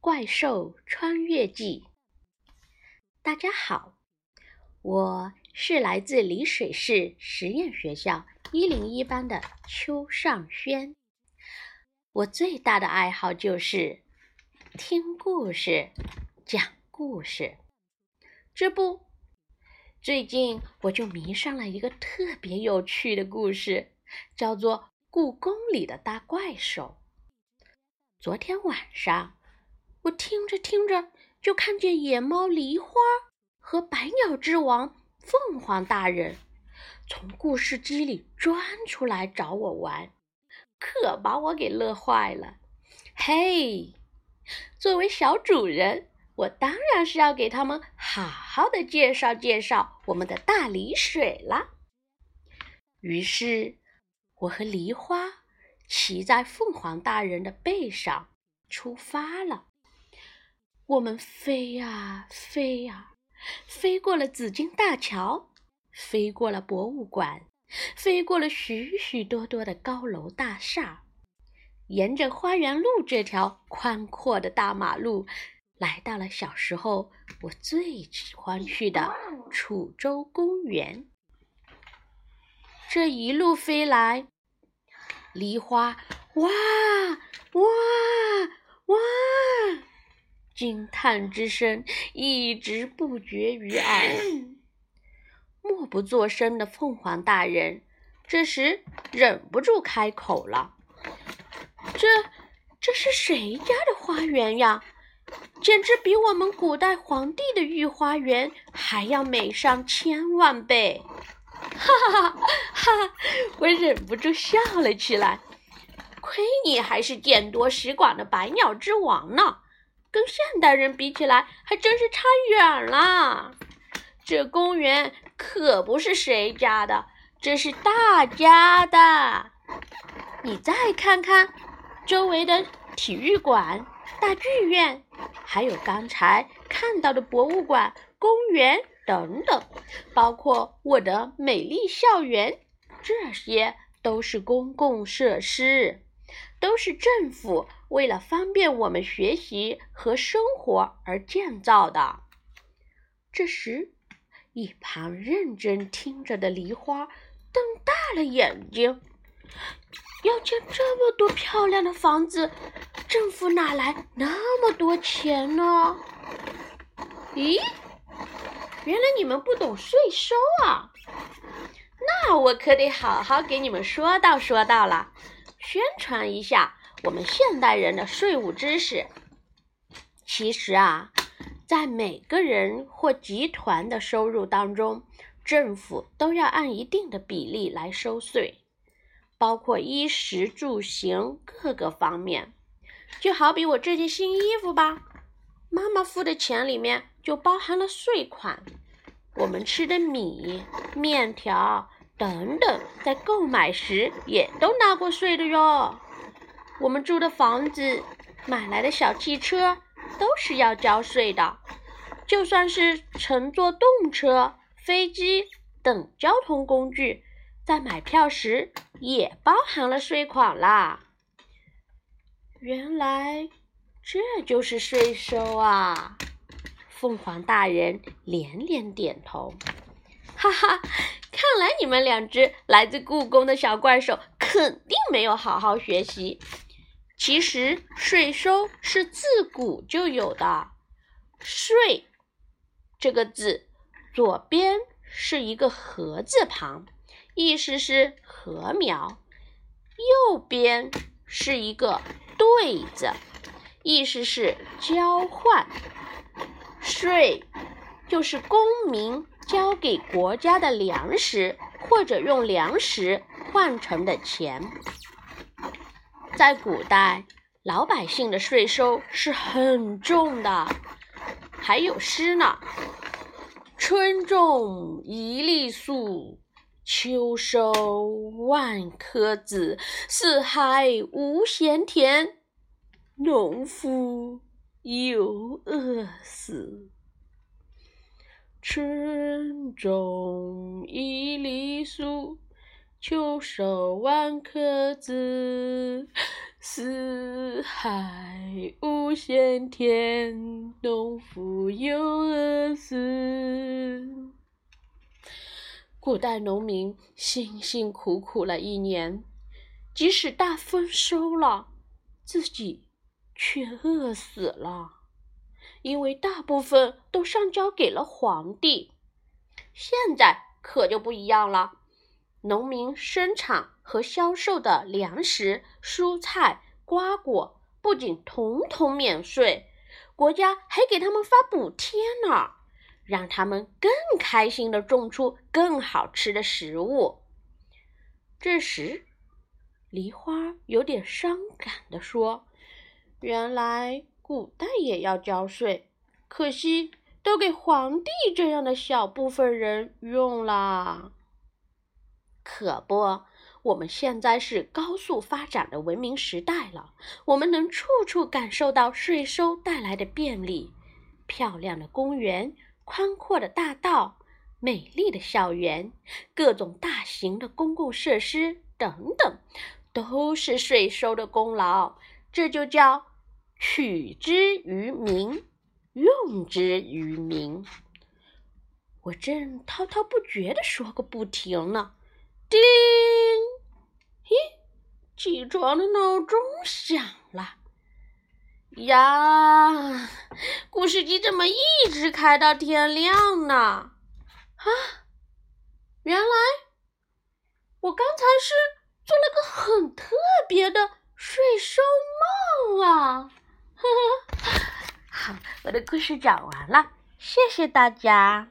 怪兽穿越记》。大家好，我是来自丽水市实验学校一零一班的邱尚轩。我最大的爱好就是听故事、讲故事。这不，最近我就迷上了一个特别有趣的故事，叫做《故宫里的大怪兽》。昨天晚上，我听着听着，就看见野猫梨花和百鸟之王凤凰大人从故事机里钻出来找我玩，可把我给乐坏了。嘿，作为小主人，我当然是要给他们好好的介绍介绍我们的大梨水了。于是，我和梨花。骑在凤凰大人的背上出发了。我们飞呀飞呀，飞过了紫金大桥，飞过了博物馆，飞过了许许多多的高楼大厦，沿着花园路这条宽阔的大马路，来到了小时候我最喜欢去的楚州公园。这一路飞来。梨花，哇哇！惊叹之声一直不绝于耳。默不作声的凤凰大人这时忍不住开口了：“这这是谁家的花园呀？简直比我们古代皇帝的御花园还要美上千万倍！” 哈哈哈哈！我忍不住笑了起来。亏你还是见多识广的百鸟之王呢，跟现代人比起来，还真是差远了。这公园可不是谁家的，这是大家的。你再看看周围的体育馆、大剧院，还有刚才看到的博物馆、公园等等，包括我的美丽校园，这些都是公共设施。都是政府为了方便我们学习和生活而建造的。这时，一旁认真听着的梨花瞪大了眼睛：“要建这么多漂亮的房子，政府哪来那么多钱呢？”咦，原来你们不懂税收啊！那我可得好好给你们说道说道了。宣传一下我们现代人的税务知识。其实啊，在每个人或集团的收入当中，政府都要按一定的比例来收税，包括衣食住行各个方面。就好比我这件新衣服吧，妈妈付的钱里面就包含了税款。我们吃的米、面条。等等，在购买时也都纳过税的哟。我们住的房子、买来的小汽车都是要交税的。就算是乘坐动车、飞机等交通工具，在买票时也包含了税款啦。原来这就是税收啊！凤凰大人连连点头，哈哈。看来你们两只来自故宫的小怪兽肯定没有好好学习。其实税收是自古就有的，“税”这个字左边是一个“禾”字旁，意思是禾苗；右边是一个“对”字，意思是交换。税就是公民。交给国家的粮食，或者用粮食换成的钱，在古代，老百姓的税收是很重的。还有诗呢：“春种一粒粟，秋收万颗子。四海无闲田，农夫犹饿死。”春种一粒粟，秋收万颗子。四海无闲田，农夫犹饿死。古代农民辛辛苦苦了一年，即使大丰收了，自己却饿死了，因为大部分都上交给了皇帝。现在可就不一样了，农民生产和销售的粮食、蔬菜、瓜果不仅统统免税，国家还给他们发补贴呢。让他们更开心的种出更好吃的食物。这时，梨花有点伤感的说：“原来古代也要交税，可惜都给皇帝这样的小部分人用了。可不，我们现在是高速发展的文明时代了，我们能处处感受到税收带来的便利，漂亮的公园。”宽阔的大道、美丽的校园、各种大型的公共设施等等，都是税收的功劳。这就叫取之于民，用之于民。我正滔滔不绝地说个不停呢，叮！嘿，起床的闹钟响了。呀，故事机怎么一直开到天亮呢？啊，原来我刚才是做了个很特别的睡收梦啊！呵呵，好，我的故事讲完了，谢谢大家。